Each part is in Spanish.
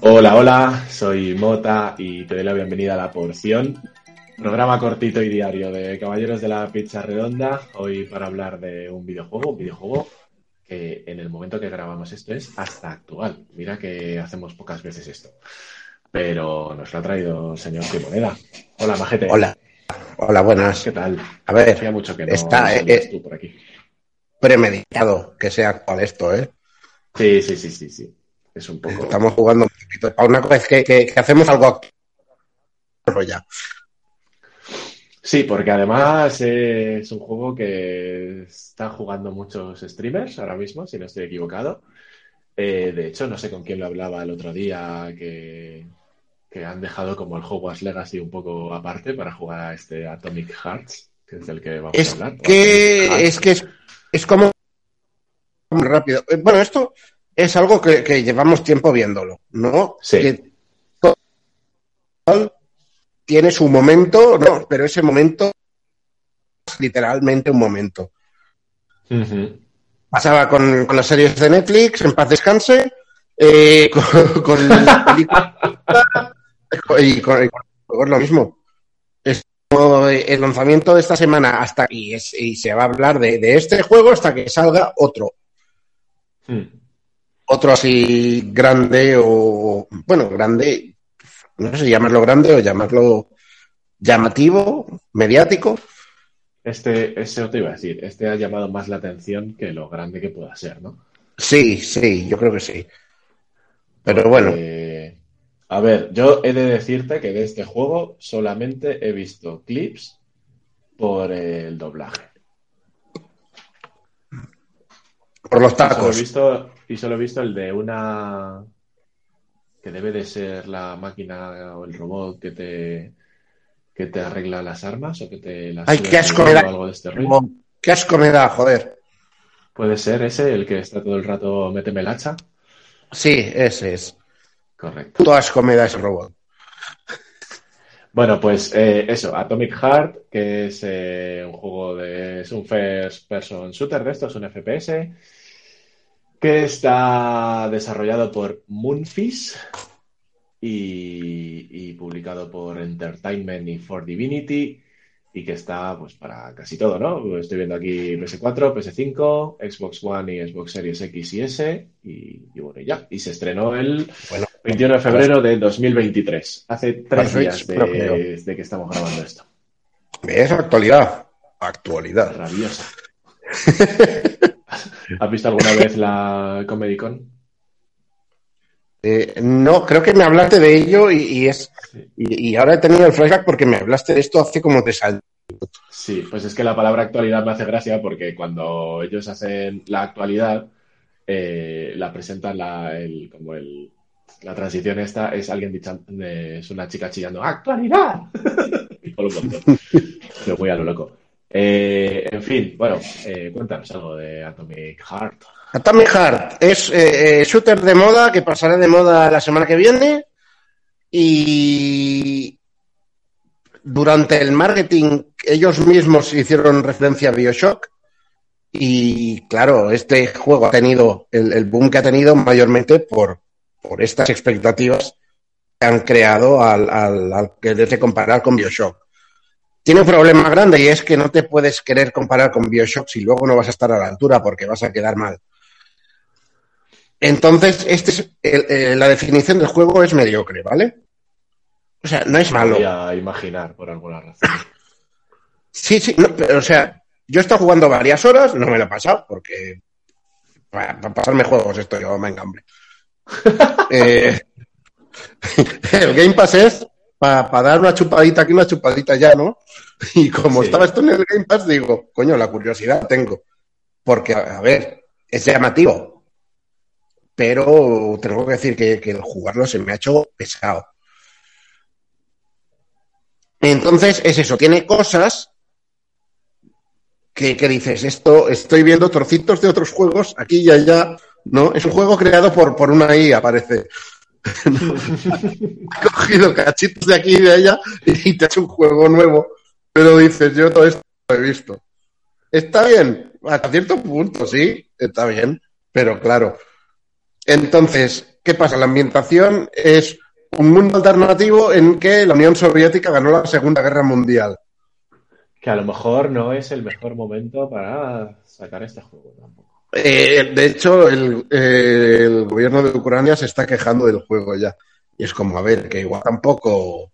Hola, hola, soy Mota y te doy la bienvenida a La Porción, programa cortito y diario de Caballeros de la Pizza Redonda, hoy para hablar de un videojuego, un videojuego que en el momento que grabamos esto es hasta actual. Mira que hacemos pocas veces esto, pero nos lo ha traído el señor Timoneda. Hola, Majete. Hola. Hola, buenas. ¿Qué tal? A ver, Hacía mucho que no está, salías eh, tú por aquí. premeditado que sea actual esto, ¿eh? Sí, sí, sí, sí, sí. Es un poco... Estamos jugando un poquito. Una vez que, que- que hacemos algo actual, ya. Sí, porque además eh, es un juego que están jugando muchos streamers ahora mismo, si no estoy equivocado. Eh, de hecho, no sé con quién lo hablaba el otro día, que, que han dejado como el Hogwarts Legacy un poco aparte para jugar a este Atomic Hearts, que es del que vamos a Es hablar. que, es que es, es como muy rápido. Eh, Bueno, esto es algo que, que llevamos tiempo viéndolo, ¿no? Sí. Que todo tiene su momento, no, pero ese momento es literalmente un momento. Pasaba con, con las series de Netflix, en paz descanse, eh, con, con las películas y con, y con lo mismo. Es como el lanzamiento de esta semana hasta y, es- y se va a hablar de, de este juego hasta que salga otro. Mm. Otro así grande o, bueno, grande, no sé si llamarlo grande o llamarlo llamativo, mediático. Este, eso te iba a decir, este ha llamado más la atención que lo grande que pueda ser, ¿no? Sí, sí, yo creo que sí. Pero bueno, a ver, yo he de decirte que de este juego solamente he visto clips por el doblaje. por los Y solo he tacos. visto, y solo he visto el de una que debe de ser la máquina o el robot que te que te arregla las armas o que te las Ay, qué asco me da. algo de este rollo. Qué asco me da, joder. Puede ser ese el que está todo el rato méteme el hacha. Sí, ese es. Correcto. Da ese robot. Bueno, pues eh, eso, Atomic Heart, que es eh, un juego de. es un first person shooter de estos, un FPS, que está desarrollado por Moonfish y, y publicado por Entertainment y For Divinity, y que está pues para casi todo, ¿no? Estoy viendo aquí PS4, PS5, Xbox One y Xbox Series X y S, y, y bueno, y ya. Y se estrenó el Bueno, 21 de febrero de 2023. Hace tres días de, que estamos grabando esto. es actualidad. Actualidad. Rabiosa. ¿Has visto alguna vez la Comedy Con? Eh, no, creo que me hablaste de ello y, y es Sí. y, y ahora he tenido el flashback porque me hablaste de esto hace como tres años. Sí, pues es que la palabra actualidad me hace gracia porque cuando ellos hacen la actualidad, eh, la presentan la, el, como el, la transición esta es alguien dicha- eh, es una chica chillando ¡Actualidad! y por un montón. Pero muy a lo loco. Eh, en fin, bueno, eh, cuéntanos algo de Atomic Heart. Atomic Heart es eh, shooter de moda que pasará de moda la semana que viene y durante el marketing ellos mismos hicieron referencia a Bioshock y claro, este juego ha tenido el boom que ha tenido mayormente por, por estas expectativas que han creado al, al, al quererse comparar con Bioshock. Tiene un problema grande y es que no te puedes querer comparar con Bioshock si luego no vas a estar a la altura porque vas a quedar mal. Entonces, este es el- eh, la definición del juego es mediocre, ¿vale? O sea, no es malo. Podría imaginar por alguna razón. Sí, sí, no, pero, o sea, yo he estado jugando varias horas, no me lo he pasado, porque para, para pasarme juegos esto yo, venga, hombre. Eh, el Game Pass es para dar una chupadita aquí, una chupadita allá, ¿no? Y como Sí. estaba esto en el Game Pass, digo, coño, la curiosidad tengo. Porque, a, a ver, es llamativo. Pero tengo que decir que, que el jugarlo se me ha hecho pesado. Entonces, es eso, tiene cosas que, que dices, esto estoy viendo trocitos de otros juegos aquí y allá, ¿no? Es un juego creado por, por una IA, parece. ha cogido cachitos de aquí y de allá y te ha hecho un juego nuevo, pero dices, yo todo esto lo he visto. Está bien, hasta cierto punto, sí, está bien, pero claro. Entonces, ¿qué pasa? La ambientación es un mundo alternativo en que la Unión Soviética ganó la Segunda Guerra Mundial. Que a lo mejor no es el mejor momento para sacar este juego tampoco. Eh, de hecho, el, eh, el, gobierno de Ucrania se está quejando del juego ya. Y es como, a ver, que igual tampoco.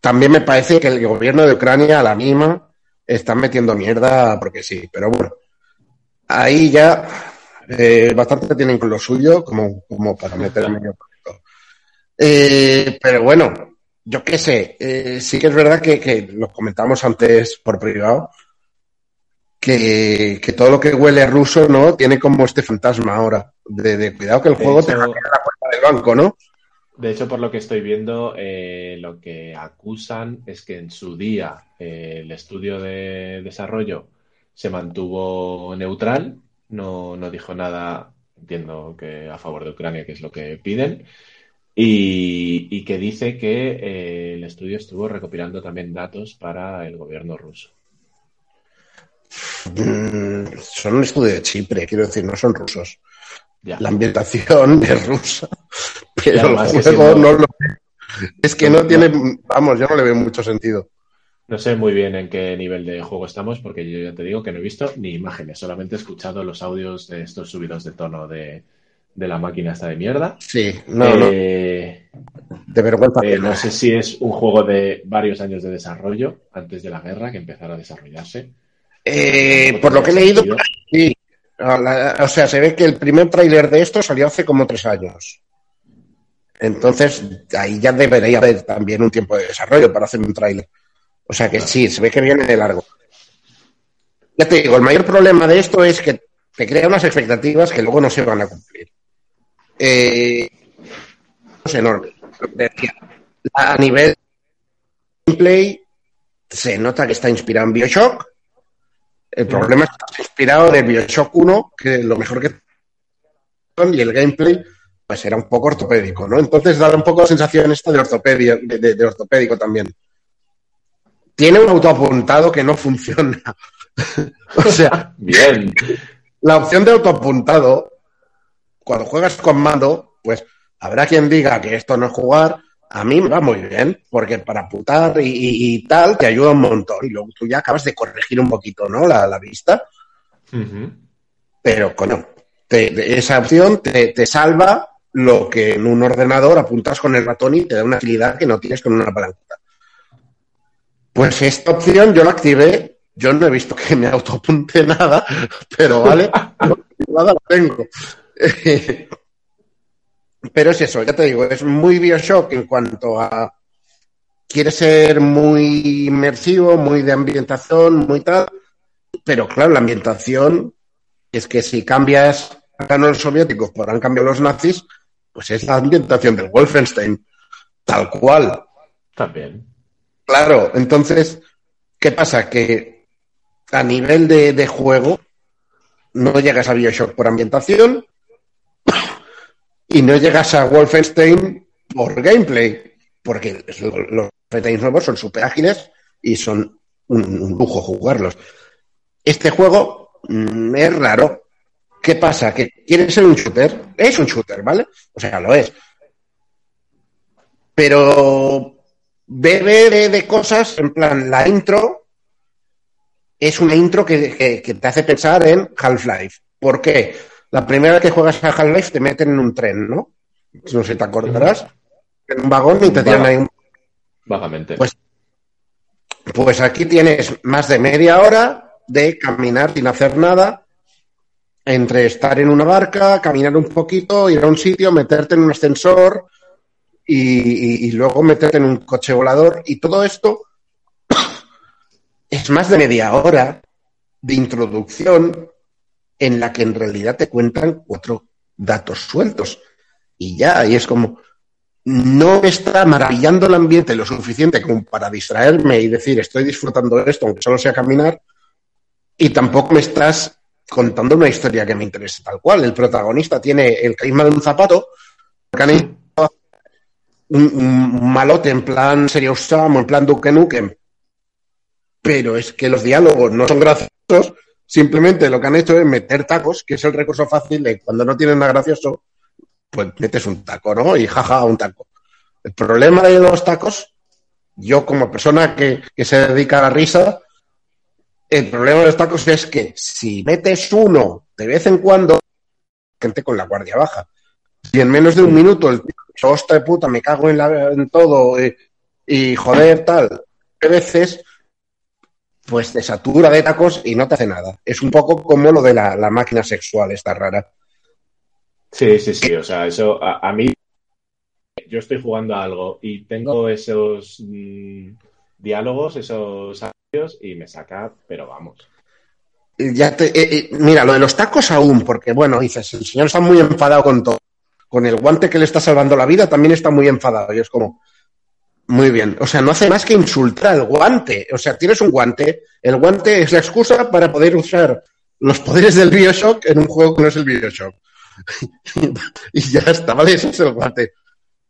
También me parece que el gobierno de Ucrania a la misma está metiendo mierda porque sí, pero bueno. Ahí ya eh, bastante tienen con lo suyo como, como para meterme yo. Eh, pero bueno, yo qué sé, sí que es verdad que, que lo comentamos antes por privado, que, que, todo lo que huele a ruso, ¿no? Tiene como este fantasma ahora, de, de cuidado que el juego hecho- te hackea la puerta del banco, ¿no? De hecho, por lo que estoy viendo, eh, lo que acusan es que en su día eh, el estudio de desarrollo se mantuvo neutral, no, no dijo nada, entiendo que a favor de Ucrania, que es lo que piden, y, y que dice que eh, el estudio estuvo recopilando también datos para el gobierno ruso. Mm, son un estudio de Chipre, quiero decir, no son rusos. Ya. La ambientación es rusa, pero el además que juego siendo- no lo es que no tiene, vamos, yo no le veo mucho sentido. No sé muy bien en qué nivel de juego estamos, porque yo ya te digo que no he visto ni imágenes, solamente he escuchado los audios de estos subidos de tono de, de la máquina esta de mierda. Sí, no, no, Eh, de vergüenza. eh, no sé si es un juego de varios años de desarrollo, antes de la guerra, que empezara a desarrollarse. Eh, por lo que he leído, sí. O sea, se ve que el primer tráiler de esto salió hace como tres años. Entonces, ahí ya debería haber también un tiempo de desarrollo para hacer un tráiler. O sea que sí, se ve que viene de largo. Ya te digo, el mayor problema de esto es que te crea unas expectativas que luego no se van a cumplir. Eh, es enorme. A nivel gameplay, se nota que está inspirado en Bioshock. El problema es que está inspirado de Bioshock 1, que lo mejor que y el gameplay pues era un poco ortopédico, ¿no? Entonces da un poco la sensación esta de ortopedia, de, de- de ortopédico también. Tiene un autoapuntado que no funciona. o sea, Bien, la opción de autoapuntado, cuando juegas con mando, pues habrá quien diga que esto no es jugar. A mí me va muy bien, porque para apuntar y, y- y tal te ayuda un montón. Y luego tú ya acabas de corregir un poquito, ¿no? La, la vista. Pero, coño, te- esa opción te, te salva lo que en un ordenador apuntas con el ratón y te da una agilidad que no tienes con una palanca. Pues esta opción yo la activé. Yo no he visto que me autoapunte nada, pero vale, nada la tengo. Pero es eso, ya te digo, es muy Bioshock en cuanto a. Quiere ser muy inmersivo, muy de ambientación, muy tal. Pero claro, la ambientación es que si cambias a los soviéticos por han cambiado los nazis, pues es la ambientación del Wolfenstein, tal cual. también. Claro, entonces, ¿qué pasa? Que a nivel de, de juego no llegas a Bioshock por ambientación y no llegas a Wolfenstein por gameplay, porque los Wolfenstein nuevos son súper ágiles y son un, lujo jugarlos. Este juego mm, es raro. ¿Qué pasa? ¿Que quiere ser un shooter? Es un shooter, ¿vale? O sea, lo es. Pero bebe de, de cosas, en plan, la intro es una intro que te hace pensar en Half-Life. ¿Por qué? La primera vez que juegas a Half-Life te meten en un tren, ¿no? No sé si te acordarás. En un vagón y te tiran ahí un Vagamente. Pues- Pues aquí tienes más de media hora de caminar sin hacer nada, entre estar en una barca, caminar un poquito, ir a un sitio, meterte en un ascensor y, y- y luego meterte en un coche volador. Y todo esto es más de media hora de introducción en la que en realidad te cuentan cuatro datos sueltos. Y ya, y es como, no me está maravillando el ambiente lo suficiente como para distraerme y decir estoy disfrutando esto, aunque solo sea caminar, y tampoco me estás contando una historia que me interese tal cual. El protagonista tiene el carisma de un zapato, un, malote en plan Serious Sam en plan Duke Nukem, pero es que los diálogos no son graciosos simplemente lo que han hecho es meter tacos, que es el recurso fácil de cuando no tienen nada gracioso, pues metes un taco, ¿no? Y jaja, un taco. El problema de los tacos, yo como persona que, que se dedica a la risa, el problema de los tacos es que si metes uno de vez en cuando, gente con la guardia baja. Si en menos de un minuto el tío, hostia de puta, me cago en, la, en todo eh, y joder, tal, veces, pues te satura de tacos y no te hace nada. Es un poco como lo de la, la máquina sexual, esta rara. Sí, sí, sí. O sea, eso a, a mí. Yo estoy jugando a algo y tengo esos mm, diálogos, esos audios y me saca, pero vamos. Ya te, eh, eh, mira, lo de los tacos aún, porque bueno, dices, el señor está muy enfadado con todo. Con el guante que le está salvando la vida también está muy enfadado. Y es como, muy bien. O sea, no hace más que insultar al guante. O sea, tienes un guante. El guante es la excusa para poder usar los poderes del Bioshock en un juego que no es el Bioshock. y ya está, ¿vale? Ese es el guante.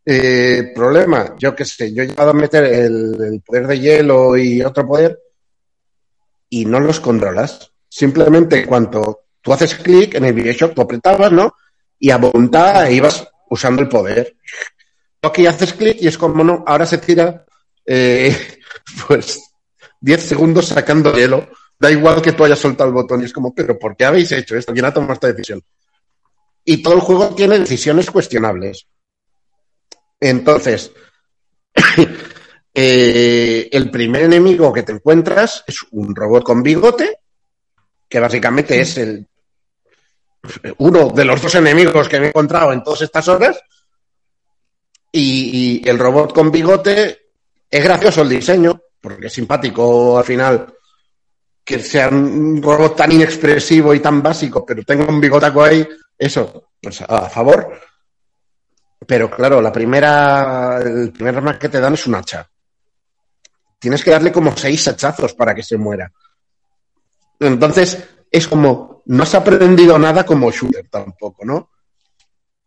Eh, problema, yo qué sé, yo he llegado a meter el, poder de hielo y otro poder y no los controlas. Simplemente cuando tú haces clic en el Bioshock, tú apretabas, ¿no? Y a voluntad ibas usando el poder. Aquí haces clic y es como, no, ahora se tira, eh, pues, 10 segundos sacando hielo. Da igual que tú hayas soltado el botón y es como, pero ¿por qué habéis hecho esto? ¿Quién ha tomado esta decisión? Y todo el juego tiene decisiones cuestionables. Entonces, eh, el primer enemigo que te encuentras es un robot con bigote, que básicamente es el uno de los dos enemigos que me he encontrado en todas estas horas. Y, el robot con bigote es gracioso el diseño, porque es simpático al final que sea un robot tan inexpresivo y tan básico, pero tenga un bigotaco ahí, eso, pues a favor. Pero claro, la primera, el primer arma que te dan es un hacha. Tienes que darle como seis hachazos para que se muera. Entonces, es como, no has aprendido nada como shooter tampoco, ¿no?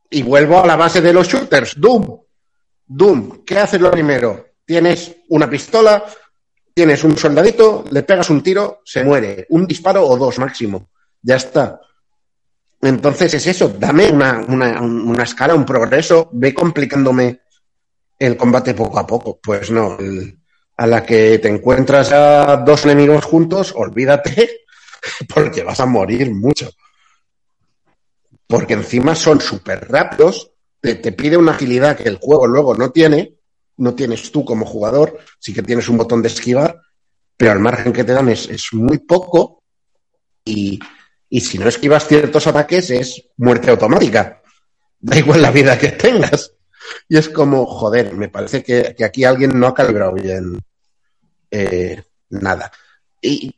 Y vuelvo a la base de los shooters, Doom. Doom, ¿qué haces lo primero? Tienes una pistola, tienes un soldadito, le pegas un tiro, se muere. Un disparo o dos máximo. Ya está. Entonces es eso, dame una, una, escala, un progreso, ve complicándome el combate poco a poco. Pues no, el, a la que te encuentras a dos enemigos juntos, olvídate, porque vas a morir mucho. Porque encima son súper rápidos, te, pide una agilidad que el juego luego no tiene, no tienes tú como jugador, sí que tienes un botón de esquivar, pero el margen que te dan es, es muy poco y, y si no esquivas ciertos ataques es muerte automática. Da igual la vida que tengas. Y es como, joder, me parece que, que aquí alguien no ha calibrado bien eh, nada. Y,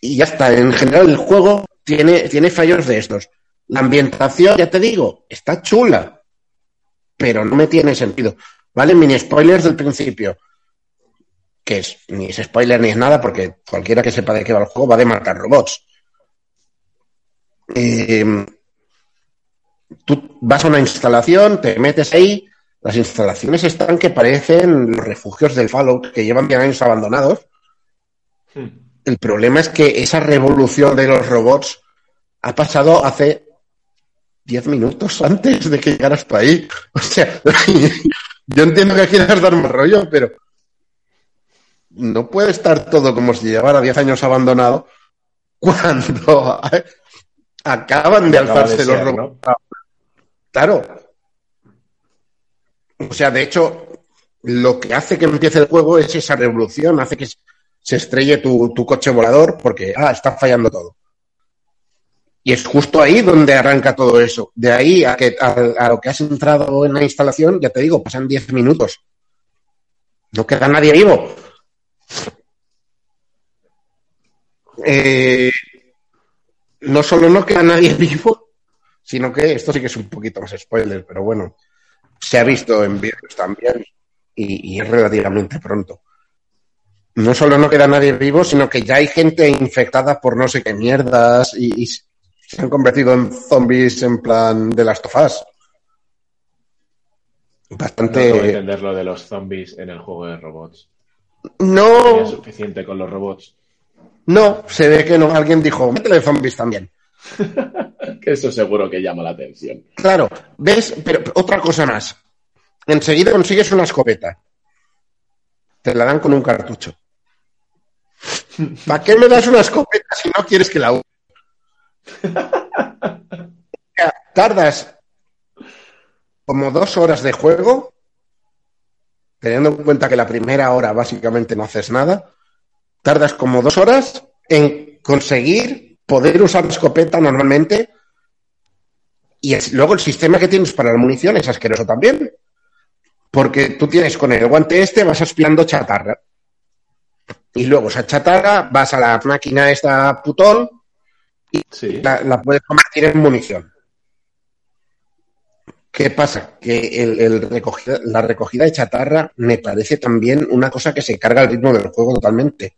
y, ya está. En general, el juego tiene, tiene fallos de estos. La ambientación, ya te digo, está chula, pero no me tiene sentido. ¿Vale? Mini spoilers del principio. Que es, ni es spoiler ni es nada, porque cualquiera que sepa de qué va el juego va de matar robots. Eh, tú vas a una instalación, te metes ahí, las instalaciones están que parecen los refugios del Fallout que llevan bien años abandonados. Hmm. El problema es que esa revolución de los robots ha pasado hace 10 minutos antes de que llegaras tú ahí. O sea, yo entiendo que quieras dar más rollo, pero no puede estar todo como si llevara 10 años abandonado cuando acaban de alzarse de ser, los robots. ¿no? Claro. O sea, de hecho, lo que hace que empiece el juego es esa revolución, hace que se estrelle tu, tu coche volador porque, ah, está fallando todo. Y es justo ahí donde arranca todo eso. De ahí a, que, a, lo que has entrado en la instalación, ya te digo, pasan 10 minutos. No queda nadie vivo. Eh, no solo no queda nadie vivo, sino que esto sí que es un poquito más spoiler, pero bueno, se ha visto en vídeos también y, es relativamente pronto. No solo no queda nadie vivo, sino que ya hay gente infectada por no sé qué mierdas y se han convertido en zombies en plan de las tofás. Bastante. No entender lo de los zombies en el juego de robots. No. Es suficiente con los robots. No, se ve que no. Alguien dijo, métele zombies también. que eso seguro que llama la atención. Claro, ves, pero otra cosa más. Enseguida consigues una escopeta. Te la dan con un cartucho. ¿Para qué me das una escopeta si no quieres que la use? Tardas como dos horas de juego, teniendo en cuenta que la primera hora básicamente no haces nada, tardas como dos horas en conseguir poder usar la escopeta normalmente y luego el sistema que tienes para la munición es asqueroso también. Porque tú tienes con el guante este, vas aspirando chatarra. Y luego esa chatarra vas a la máquina esta putón la, puedes convertir en munición. ¿Qué pasa? Que el, la recogida de chatarra me parece también una cosa que se carga el ritmo del juego totalmente.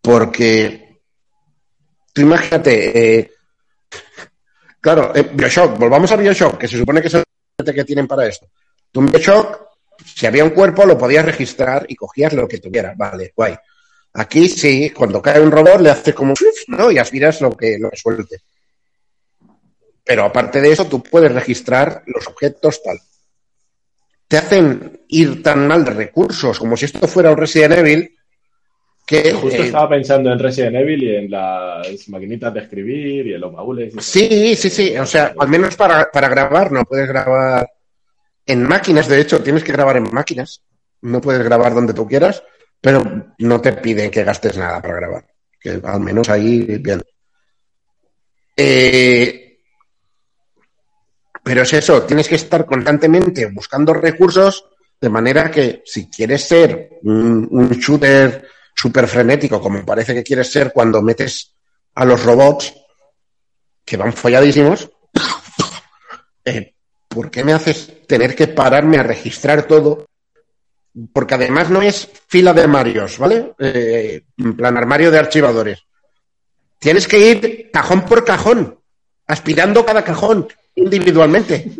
Porque tú imagínate, eh, claro, eh, Bioshock, volvamos a Bioshock, que se supone que es el que tienen para esto. Tú en Bioshock si había un cuerpo, lo podías registrar y cogías lo que tuviera. Vale, guay. Aquí sí, cuando cae un robot le hace como ¿no? y aspiras lo que lo suelte. Pero aparte de eso, tú puedes registrar los objetos tal. Te hacen ir tan mal de recursos como si esto fuera un Resident Evil que. Justo eh, estaba pensando en Resident Evil y en las maquinitas de escribir y en los baúles. sí, sí, sí. O sea, al menos para, para grabar, no puedes grabar en máquinas, de hecho, tienes que grabar en máquinas. No puedes grabar donde tú quieras, pero no te piden que gastes nada para grabar. Que al menos ahí, bien. Eh, pero es eso, tienes que estar constantemente buscando recursos de manera que si quieres ser un, shooter súper frenético, como parece que quieres ser cuando metes a los robots que van folladísimos, eh, ¿por qué me haces tener que pararme a registrar todo? Porque además no es fila de armarios, ¿vale? Eh, en plan armario de archivadores. Tienes que ir cajón por cajón, aspirando cada cajón individualmente.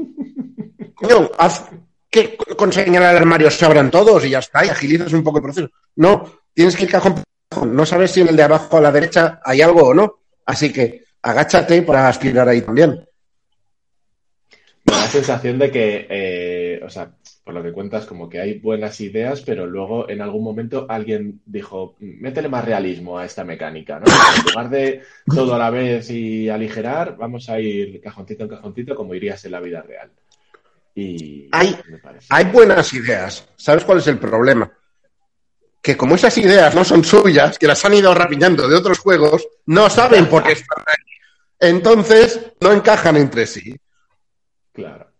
Coño, haz que con señalar el armario se abran todos y ya está, y agilizas un poco el proceso. No, tienes que ir cajón por cajón. No sabes si en el de abajo a la derecha hay algo o no. Así que agáchate para aspirar ahí también la sensación de que, eh, o sea, por lo que cuentas, como que hay buenas ideas, pero luego en algún momento alguien dijo, métele más realismo a esta mecánica, ¿no? En lugar de todo a la vez y aligerar, vamos a ir cajoncito en cajoncito como irías en la vida real. Y hay, hay buenas ideas. ¿Sabes cuál es el problema? Que como esas ideas no son suyas, que las han ido rapiñando de otros juegos, no saben por qué están ahí. Entonces, no encajan entre sí. Claro.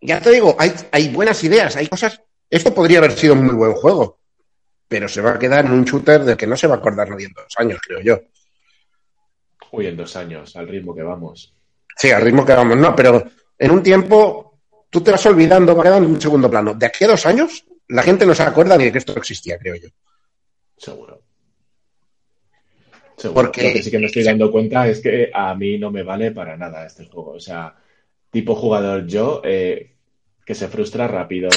Ya te digo, hay, hay buenas ideas, hay cosas. Esto podría haber sido un muy buen juego, pero se va a quedar en un shooter del que no se va a acordar nadie en dos años, creo yo. Uy, en dos años, al ritmo que vamos. Sí, al ritmo que vamos, no, pero en un tiempo tú te vas olvidando, va quedando en un segundo plano. De aquí a dos años, la gente no se acuerda ni de que esto existía, creo yo. Seguro. Seguro. Porque... Lo que sí que me estoy dando cuenta es que a mí no me vale para nada este juego. O sea, tipo jugador yo, eh, que se frustra rápido,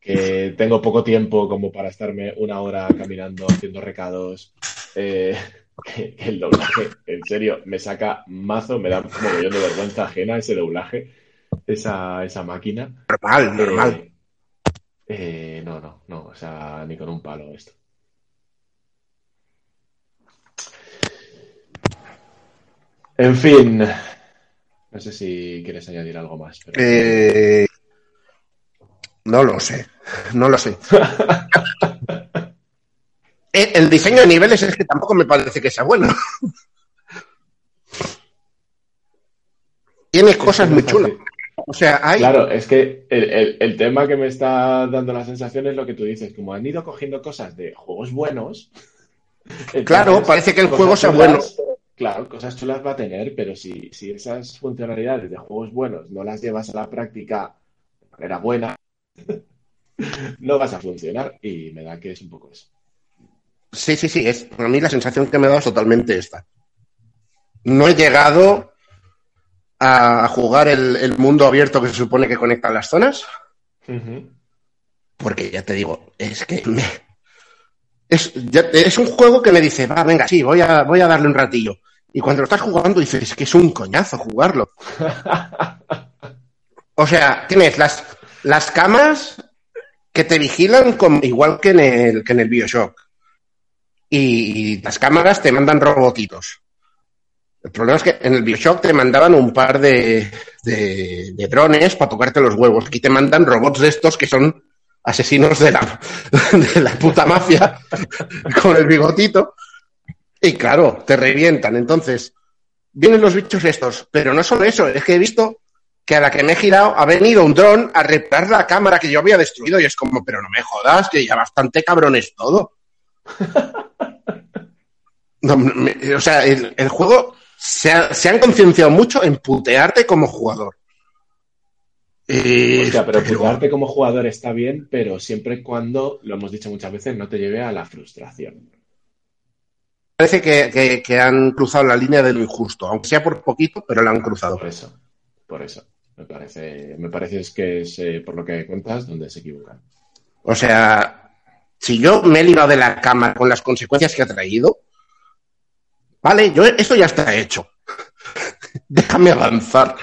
que tengo poco tiempo como para estarme una hora caminando haciendo recados. Eh, el doblaje, en serio, me saca mazo, me da un mogollón de vergüenza ajena ese doblaje, esa, esa máquina. Normal, eh, normal. no, no, no, o sea, ni con un palo esto. En fin, no sé si quieres añadir algo más. Eh, no lo sé, no lo sé. Eh, el diseño de niveles es que tampoco me parece que sea bueno. Tiene cosas muy chulas. O sea, hay... Claro, es que el, tema que me está dando la sensación es lo que tú dices, como han ido cogiendo cosas de juegos buenos. claro, parece que el juego sea bueno. Claro, cosas chulas va a tener, pero si, si esas funcionalidades de juegos buenos no las llevas a la práctica de manera buena, no vas a funcionar y me da que es un poco eso. Sí, sí, sí, es, a mí la sensación que me da es totalmente esta. No he llegado a jugar el, mundo abierto que se supone que conecta las zonas, porque ya te digo, es que me, Es, es un juego que me dice, va, venga, sí, voy a, voy a darle un ratillo. Y cuando lo estás jugando dices, es que es un coñazo jugarlo. o sea, tienes las, las cámaras que te vigilan igual que en el, que en el Bioshock. Y, las cámaras te mandan robotitos. El problema es que en el Bioshock te mandaban un par de, de, drones para tocarte los huevos. Aquí te mandan robots de estos que son asesinos de la, de la puta mafia con el bigotito. Y claro, te revientan. Entonces, vienen los bichos estos. Pero no solo eso, es que he visto que a la que me he girado ha venido un dron a reparar la cámara que yo había destruido y es como, pero no me jodas, que ya bastante cabrón es todo. o sea, el, juego se, han concienciado mucho en putearte como jugador. Eh, pero, putearte como jugador está bien, pero siempre y cuando, lo hemos dicho muchas veces, no te lleve a la frustración. Parece que, han cruzado la línea de lo injusto, aunque sea por poquito, pero la han cruzado. Por eso, por eso. Me parece, me parece que es, eh, por lo que cuentas, donde se equivocan. O sea, si yo me he librado de la cama con las consecuencias que ha traído, vale, yo esto ya está hecho. Déjame avanzar.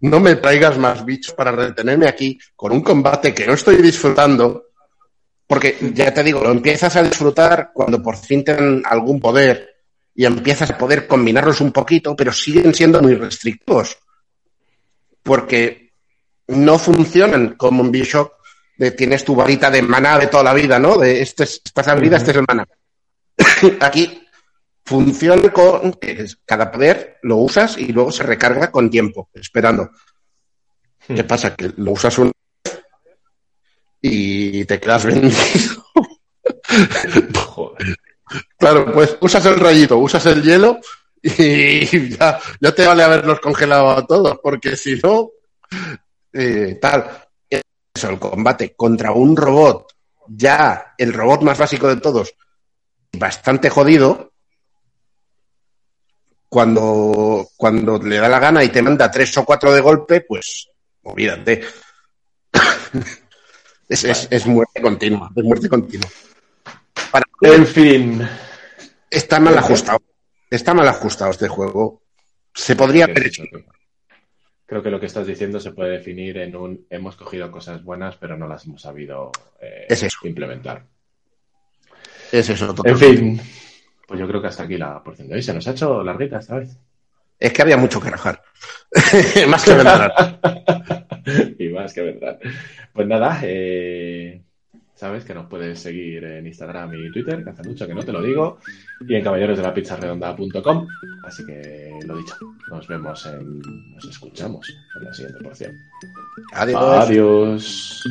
No, me traigas más bichos para retenerme aquí con un combate que no estoy disfrutando. Porque ya te digo, lo empiezas a disfrutar cuando por fin tienen algún poder y empiezas a poder combinarlos un poquito, pero siguen siendo muy restrictivos. Porque no funcionan como en Bioshock de tienes tu varita de maná de toda la vida, ¿no? De este es, esta habilidad, este es el maná. Aquí funciona con que cada poder lo usas y luego se recarga con tiempo, esperando. ¿Qué hmm. pasa? Que lo usas una vez y te quedas vendido. Claro, pues usas el rayito, usas el hielo y ya, ya te vale haberlos congelado a todos, porque si no, eh, tal el combate contra un robot, ya el robot más básico de todos, bastante jodido, cuando, cuando le da la gana y te manda tres o cuatro de golpe, pues olvídate. es, muerte continua, es muerte continua. en fin. Está mal ajustado. Está mal ajustado este juego. Se podría haber hecho creo que lo que estás diciendo se puede definir en un hemos cogido cosas buenas, pero no las hemos sabido eh, implementar. Es eso. En fin, pues yo creo que hasta aquí la porción de hoy. Se nos ha hecho larguita esta vez. Es que había mucho que rajar. más que vendrán. y más que vendrán. Pues nada, eh, sabes que nos puedes seguir en Instagram y Twitter, que hace mucho que no te lo digo, y en caballerosdelapizzaredonda.com. Así que lo dicho, nos vemos en, nos escuchamos en la siguiente porción. Adiós. Adiós.